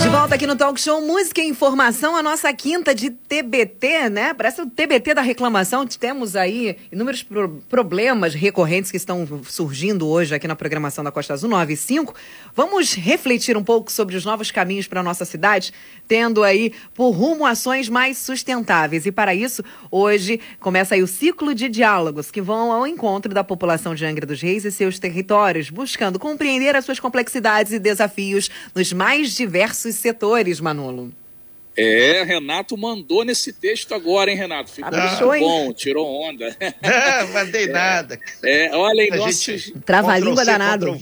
De volta aqui no Talk Show Música e Informação, a nossa quinta de TBT, né? Parece o TBT da reclamação. Temos aí inúmeros pro problemas recorrentes que estão surgindo hoje aqui na programação da Costa Azul 9 e 5. Vamos refletir um pouco sobre os novos caminhos para a nossa cidade, tendo aí por rumo ações mais sustentáveis. E para isso, hoje começa aí o ciclo de diálogos que vão ao encontro da população de Angra dos Reis e seus territórios, buscando compreender as suas complexidades e desafios nos mais diversos setores, Manolo. É, Renato mandou nesse texto agora, hein, Renato? Ficou Caprichou, hein? bom, tirou onda. É, mandei nada. É, olha aí, A nossos... gente- Trava-língua Ctrl+C, danado.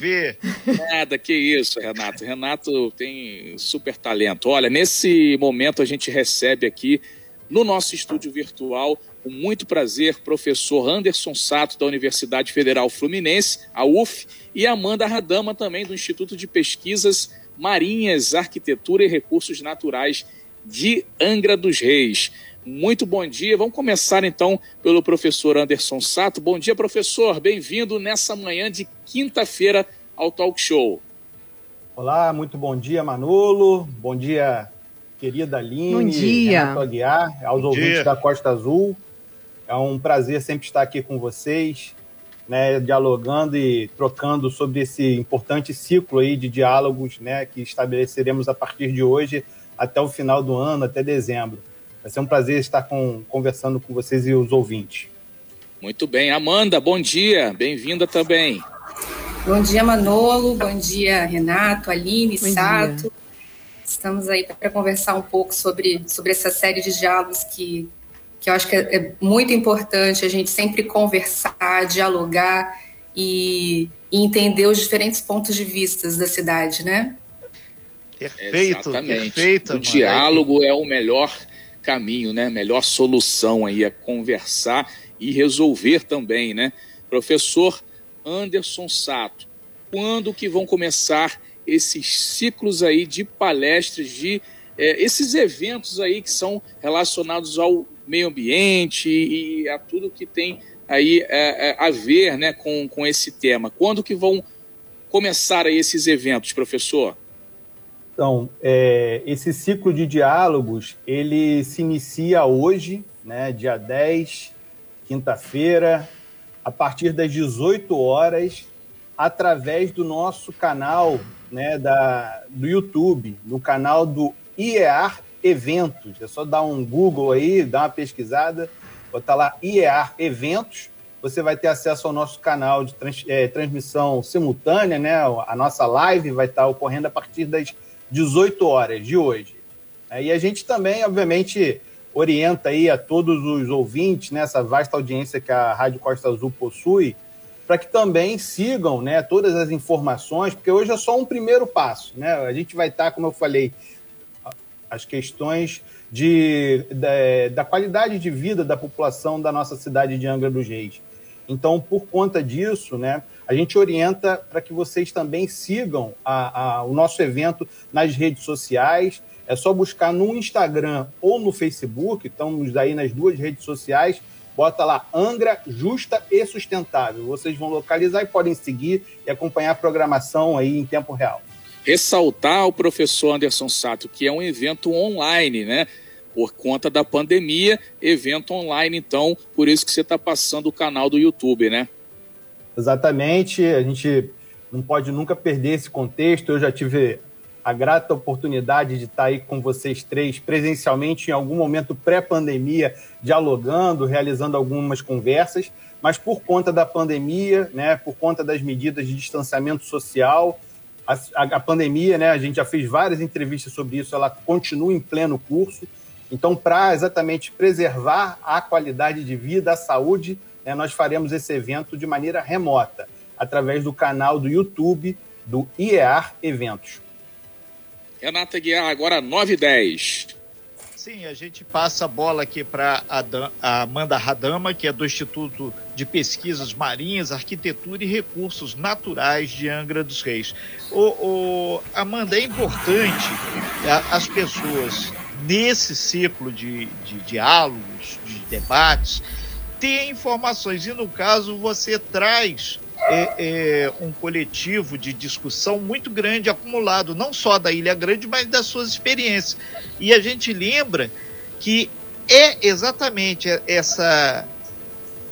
Nada, que isso, Renato. Renato tem super talento. Olha, nesse momento a gente recebe aqui no nosso estúdio virtual, com muito prazer, professor Anderson Sato, da Universidade Federal Fluminense, a UF, e Amanda Radama, também do Instituto de Pesquisas Marinhas, Arquitetura e Recursos Naturais de Angra dos Reis. Muito bom dia. Vamos começar então pelo professor Anderson Sato. Bom dia, professor. Bem-vindo nessa manhã de quinta-feira ao Talk Show. Olá, muito bom dia, Manolo. Bom dia, querida Aline. Bom dia. Renato Aguiar, aos Bom ouvintes dia. da Costa Azul. É um prazer sempre estar aqui com vocês, né, dialogando e trocando sobre esse importante ciclo aí de diálogos, né, que estabeleceremos a partir de hoje até o final do ano, até dezembro. Vai ser um prazer estar com- conversando com vocês e os ouvintes. Muito bem. Amanda, bom dia. Bem-vinda também. Bom dia, Manolo. Bom dia, Renato, Aline, Bom Sato. Estamos aí para conversar um pouco sobre, sobre essa série de diálogos que, que eu acho que é, é muito importante a gente sempre conversar, dialogar e, e entender os diferentes pontos de vista da cidade, né? Perfeito, Exatamente. perfeito. o mano. diálogo é o melhor caminho, né? Melhor solução aí é conversar e resolver também, né? Professor Anderson Sato, quando que vão começar esses ciclos aí de palestras, de eh, esses eventos aí que são relacionados ao meio ambiente e a tudo que tem aí eh, eh, a ver, né, com, com esse tema? Quando que vão começar aí esses eventos, professor? Então, é, esse ciclo de diálogos, ele se inicia hoje, né, dia 10, quinta-feira, a partir das 18 horas, através do nosso canal né, da, do YouTube, no canal do IEAR Eventos. É só dar um Google aí, dar uma pesquisada, botar lá IEAR Eventos, você vai ter acesso ao nosso canal de trans- eh, transmissão simultânea, né? A nossa live vai estar ocorrendo a partir das 18 horas de hoje. É, E a gente também, obviamente, orienta aí a todos os ouvintes, nessa vasta audiência que a Rádio Costa Azul possui, para que também sigam né, todas as informações, porque hoje é só um primeiro passo. Né? A gente vai estar, como eu falei, as questões de, da, da qualidade de vida da população da nossa cidade de Angra dos Reis. Então, por conta disso, né, a gente orienta para que vocês também sigam a- a- o nosso evento nas redes sociais. É só buscar no Instagram ou no Facebook, estamos aí nas duas redes sociais. Bota lá Angra Justa e Sustentável. Vocês vão localizar e podem seguir e acompanhar a programação aí em tempo real. Ressaltar ao professor Anderson Sato que é um evento online, né? Por conta da pandemia, evento online, então, por isso que você está passando o canal do YouTube, né? Exatamente, a gente não pode nunca perder esse contexto. Eu já tive a grata oportunidade de estar aí com vocês três presencialmente em algum momento pré-pandemia, dialogando, realizando algumas conversas, mas por conta da pandemia, né, por conta das medidas de distanciamento social, a, a- a pandemia, né, a gente já fez várias entrevistas sobre isso, ela continua em pleno curso. Então, para exatamente preservar a qualidade de vida, a saúde, né, nós faremos esse evento de maneira remota, através do canal do YouTube do IEAR Eventos. Renata Guiar, agora 9 e 10. Sim, a gente passa a bola aqui para a Amanda Radama, que é do Instituto de Pesquisas Marinhas, Arquitetura e Recursos Naturais de Angra dos Reis. O, o- Amanda, é importante a- as pessoas, nesse ciclo de, de diálogos, de debates, ter informações. E no caso, você traz é, é, um coletivo de discussão muito grande acumulado, não só da Ilha Grande, mas das suas experiências. E a gente lembra que é exatamente essa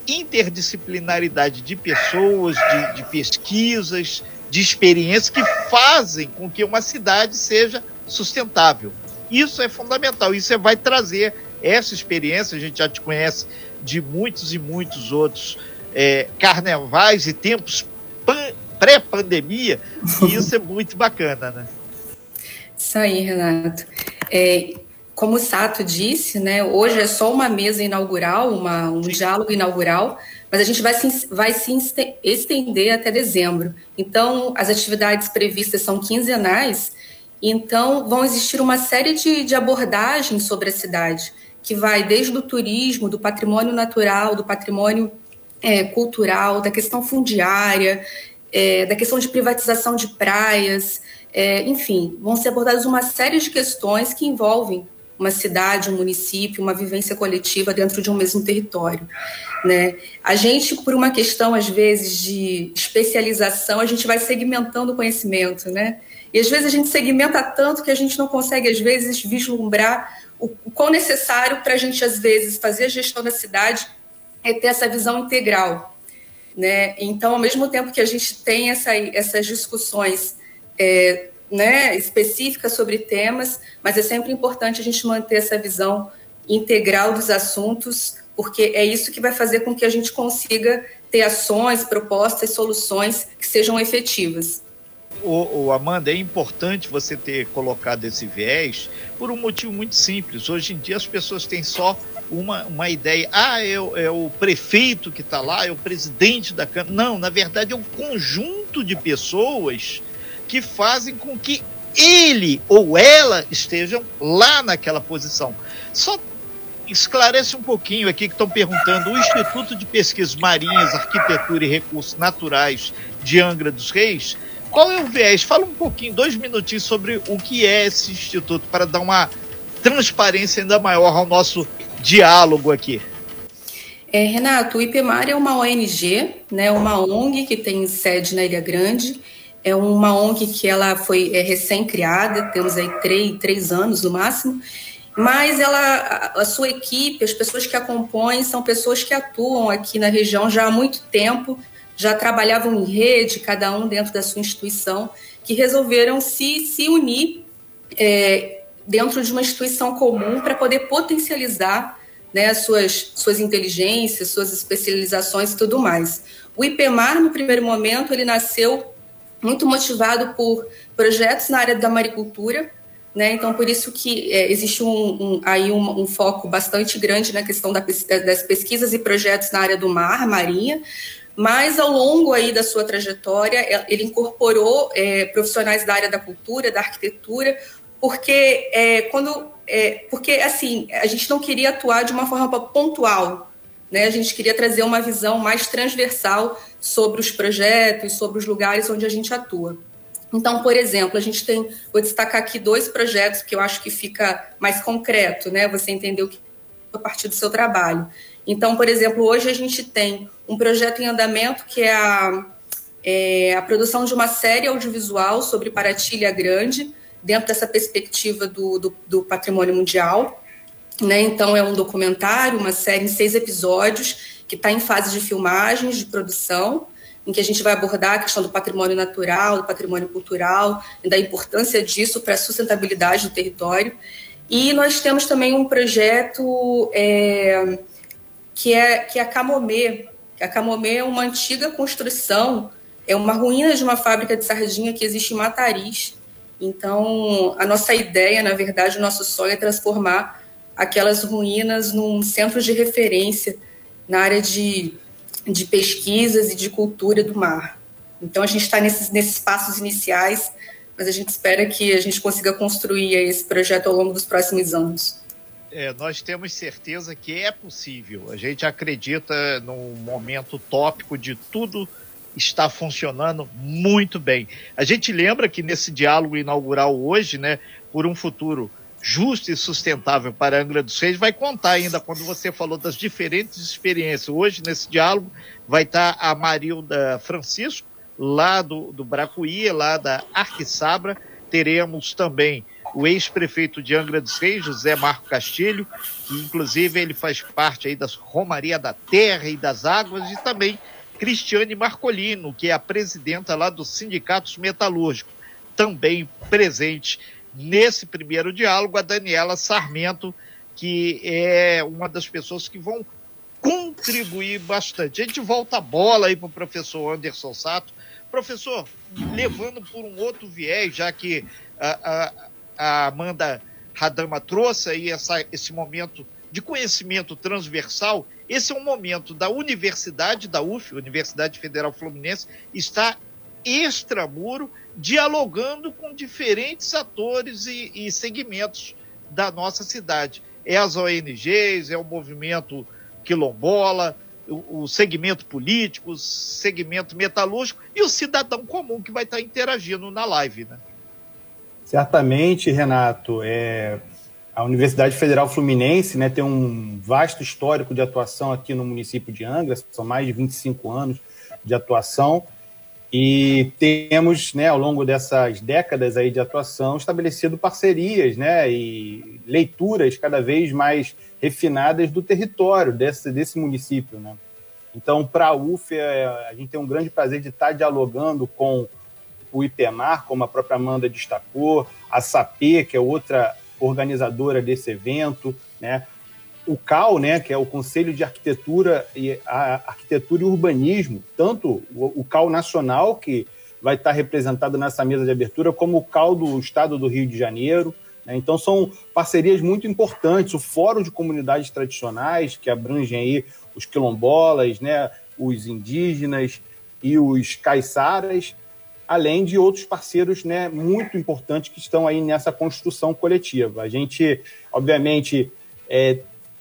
interdisciplinaridade de pessoas, de, de pesquisas, de experiências que fazem com que uma cidade seja sustentável. Isso é fundamental. Isso você vai trazer essa experiência, a gente já te conhece de muitos e muitos outros é, carnavais e tempos pré-pandemia, e isso é muito bacana, né? Isso aí, Renato. É, como o Sato disse, né, hoje é só uma mesa inaugural, uma, um diálogo inaugural, mas a gente vai se, vai se estender até dezembro. Então, as atividades previstas são quinzenais, então vão existir uma série de, de abordagens sobre a cidade, que vai desde o turismo, do patrimônio natural, do patrimônio é, cultural, da questão fundiária, é, da questão de privatização de praias, é, enfim, vão ser abordadas uma série de questões que envolvem uma cidade, um município, uma vivência coletiva dentro de um mesmo território. Né? A gente, por uma questão, às vezes, de especialização, a gente vai segmentando o conhecimento, né? E às vezes a gente segmenta tanto que a gente não consegue, às vezes, vislumbrar o, o quão necessário para a gente, às vezes, fazer a gestão da cidade é ter essa visão integral. Né? Então, ao mesmo tempo que a gente tem essa, essas discussões é, né, específicas sobre temas, mas é sempre importante a gente manter essa visão integral dos assuntos, porque é isso que vai fazer com que a gente consiga ter ações, propostas, soluções que sejam efetivas. O, o, Amanda, é importante você ter colocado esse viés por um motivo muito simples. Hoje em dia as pessoas têm só uma, uma ideia. Ah, é, é o prefeito que está lá, é o presidente da Câmara. Não, na verdade é um conjunto de pessoas que fazem com que ele ou ela estejam lá naquela posição. Só esclarece um pouquinho aqui que estão perguntando. O Instituto de Pesquisas Marinhas, Arquitetura e Recursos Naturais de Angra dos Reis, qual é o viés? Fala um pouquinho, dois minutinhos sobre o que é esse instituto, para dar uma transparência ainda maior ao nosso diálogo aqui. É, Renato, o IPMAR é uma ONG, né, uma ONG que tem sede na Ilha Grande é uma ONG que ela foi é, recém-criada, temos aí três, três anos no máximo, mas ela, a sua equipe, as pessoas que a compõem, são pessoas que atuam aqui na região já há muito tempo, já trabalhavam em rede, cada um dentro da sua instituição, que resolveram se, se unir é, dentro de uma instituição comum para poder potencializar né, as suas, suas inteligências, suas especializações e tudo mais. O IPMAR, no primeiro momento, ele nasceu muito motivado por projetos na área da maricultura, né? Então, por isso que é, existe um, um aí um, um, foco bastante grande na questão da, das pesquisas e projetos na área do mar, marinha, mas ao longo aí da sua trajetória, é, ele incorporou é, profissionais da área da cultura, da arquitetura, porque é, quando é, porque assim a gente não queria atuar de uma forma pontual, né? A gente queria trazer uma visão mais transversal sobre os projetos, sobre os lugares onde a gente atua. Então, por exemplo, a gente tem, vou destacar aqui dois projetos que eu acho que fica mais concreto, né? Você entender o que a partir do seu trabalho. Então, por exemplo, hoje a gente tem um projeto em andamento que é a, é a produção de uma série audiovisual sobre Paratilha Grande, dentro dessa perspectiva do, do, do patrimônio mundial. Né? Então, é um documentário, uma série em seis episódios, que está em fase de filmagens, de produção, em que a gente vai abordar a questão do patrimônio natural, do patrimônio cultural, e da importância disso para a sustentabilidade do território. E nós temos também um projeto é, que, é, que é a Camomê. A Camomê é uma antiga construção, é uma ruína de uma fábrica de sardinha que existe em Matariz. Então, a nossa ideia, na verdade, o nosso sonho é transformar aquelas ruínas num centro de referência na área de, de pesquisas e de cultura do mar. Então, a gente está nesses, nesses passos iniciais, mas a gente espera que a gente consiga construir esse projeto ao longo dos próximos anos. É, nós temos certeza que é possível. A gente acredita num momento tópico de tudo está funcionando muito bem. A gente lembra que nesse diálogo inaugural hoje, né, por um futuro justa e sustentável para Angra dos Reis, vai contar ainda quando você falou das diferentes experiências. Hoje, nesse diálogo, vai estar a Marilda Francisco, lá do, do Bracuí, lá da Arquissabra. Teremos também o ex-prefeito de Angra dos Reis, José Marco Castilho, que inclusive ele faz parte aí das Romaria da Terra e das Águas, e também Cristiane Marcolino, que é a presidenta lá dos sindicatos metalúrgicos, também presente nesse primeiro diálogo, a Daniela Sarmento, que é uma das pessoas que vão contribuir bastante. A gente volta a bola aí para o professor Anderson Sato. Professor, levando por um outro viés, já que a, a, a Amanda Radama trouxe aí essa, esse momento de conhecimento transversal, esse é um momento da Universidade, da UF, Universidade Federal Fluminense, está extramuro, dialogando com diferentes atores e, e segmentos da nossa cidade. É as ONGs, é o movimento quilombola, o, o segmento político, o segmento metalúrgico e o cidadão comum que vai estar interagindo na live, né? Certamente, Renato, é, a Universidade Federal Fluminense né, tem um vasto histórico de atuação aqui no município de Angra, são mais de 25 anos de atuação, e temos, né, ao longo dessas décadas aí de atuação, estabelecido parcerias né, e leituras cada vez mais refinadas do território desse, desse município. Né? Então, para a UF, a gente tem um grande prazer de estar dialogando com o IPEMAR, como a própria Amanda destacou, a SAP, que é outra organizadora desse evento, né? o CAL, né, que é o Conselho de Arquitetura e Arquitetura e Urbanismo, tanto o, o CAL nacional, que vai estar representado nessa mesa de abertura, como o CAL do Estado do Rio de Janeiro. Né? Então, são parcerias muito importantes. O Fórum de Comunidades Tradicionais, que abrangem aí os quilombolas, né, os indígenas e os caiçaras, além de outros parceiros né, muito importantes que estão aí nessa construção coletiva. A gente, obviamente, é,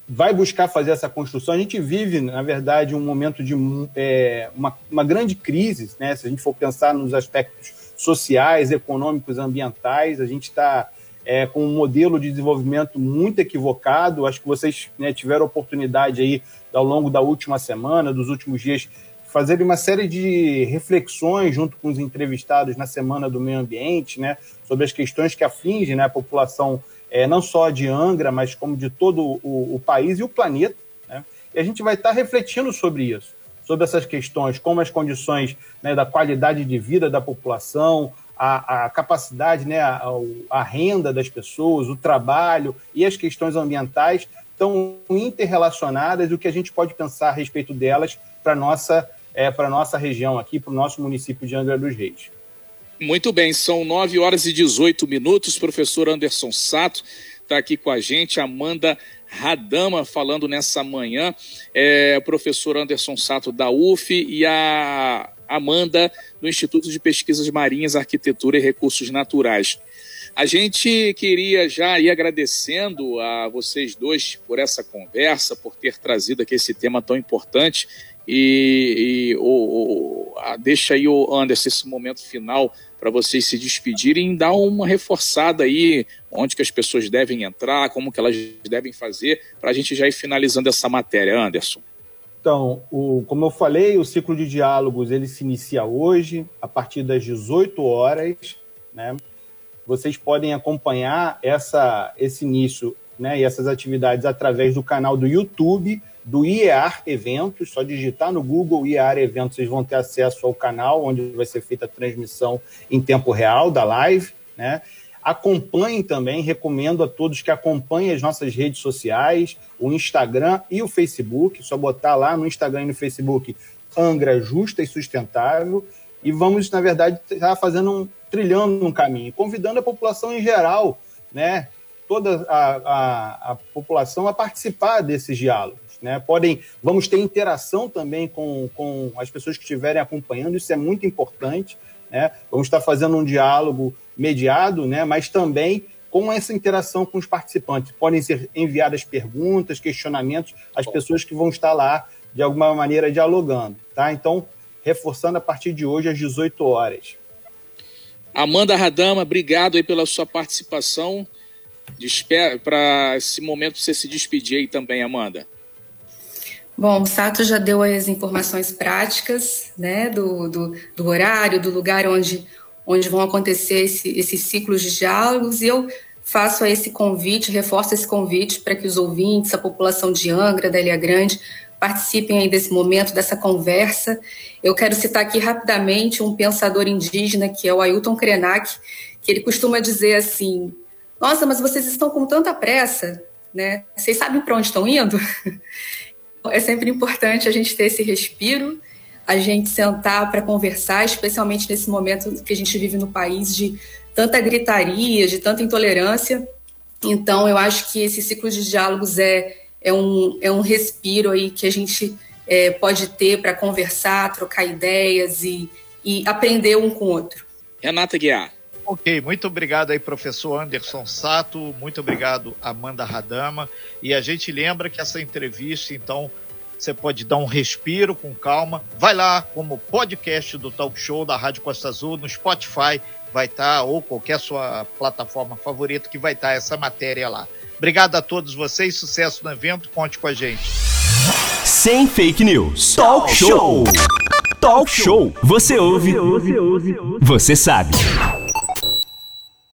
vai buscar fazer essa construção. A gente vive, na verdade, um momento de é, uma, uma grande crise, né? se a gente for pensar nos aspectos sociais, econômicos, ambientais, a gente está é, com um modelo de desenvolvimento muito equivocado. Acho que vocês né, tiveram oportunidade aí, ao longo da última semana, dos últimos dias, fazer uma série de reflexões junto com os entrevistados na Semana do Meio Ambiente, né, sobre as questões que afligem né, a população é, não só de Angra, mas como de todo o, o país e o planeta. Né, e a gente vai estar refletindo sobre isso, sobre essas questões, como as condições né, da qualidade de vida da população, a, a capacidade, né, a, a renda das pessoas, o trabalho e as questões ambientais estão interrelacionadas e o que a gente pode pensar a respeito delas para nossa é, para a nossa região aqui, para o nosso município de Angra dos Reis. Muito bem, são 9 horas e 18 minutos. Professor Anderson Sato está aqui com a gente, Amanda Radama falando nessa manhã, é, professor Anderson Sato da UF e a Amanda do Instituto de Pesquisas Marinhas, Arquitetura e Recursos Naturais. A gente queria já ir agradecendo a vocês dois por essa conversa, por ter trazido aqui esse tema tão importante e, e o, o, a, deixa aí o Anderson esse momento final para vocês se despedirem e dar uma reforçada aí onde que as pessoas devem entrar, como que elas devem fazer, para a gente já ir finalizando essa matéria, Anderson. Então, o, como eu falei, o ciclo de diálogos ele se inicia hoje, a partir das 18 horas. Né? Vocês podem acompanhar essa, esse início né, e essas atividades através do canal do YouTube do IEAR Eventos, só digitar no Google IEAR Eventos, vocês vão ter acesso ao canal onde vai ser feita a transmissão em tempo real da live, né? Acompanhem também, recomendo a todos que acompanhem as nossas redes sociais, o Instagram e o Facebook, só botar lá no Instagram e no Facebook Angra Justa e Sustentável, e vamos, na verdade, estar fazendo um, trilhando um caminho, convidando a população em geral, né, toda a, a, a população a participar desses diálogos. Né? Podem, vamos ter interação também com, com as pessoas que estiverem acompanhando, isso é muito importante. Né? Vamos estar fazendo um diálogo mediado, né? mas também com essa interação com os participantes. Podem ser enviadas perguntas, questionamentos às pessoas que vão estar lá, de alguma maneira, dialogando. Tá? Então, reforçando a partir de hoje, às 18 horas. Amanda Radama, obrigado aí pela sua participação. para esse momento você se despedir aí também, Amanda. Bom, o Sato já deu as informações práticas, né, do, do, do horário, do lugar onde, onde vão acontecer esse, esses ciclos de diálogos, e eu faço esse convite, reforço esse convite para que os ouvintes, a população de Angra, da Ilha Grande, participem aí desse momento, dessa conversa. Eu quero citar aqui rapidamente um pensador indígena, que é o Ailton Krenak, que ele costuma dizer assim, nossa, mas vocês estão com tanta pressa, né? Vocês sabem para onde estão indo? É sempre importante a gente ter esse respiro, a gente sentar para conversar, especialmente nesse momento que a gente vive no país de tanta gritaria, de tanta intolerância. Então, eu acho que esse ciclo de diálogos é, é, um, é um respiro aí que a gente é, pode ter para conversar, trocar ideias e, e aprender um com o outro. Renata Guiar. Ok, muito obrigado aí, professor Anderson Sato, muito obrigado, Amanda Radama. E a gente lembra que essa entrevista, então, você pode dar um respiro com calma. Vai lá, como podcast do Talk Show da Rádio Costa Azul, no Spotify, vai estar, tá, ou qualquer sua plataforma favorita que vai estar tá essa matéria lá. Obrigado a todos vocês, sucesso no evento, conte com a gente. Sem fake news. Talk Show. Talk Show. Você ouve. Você sabe.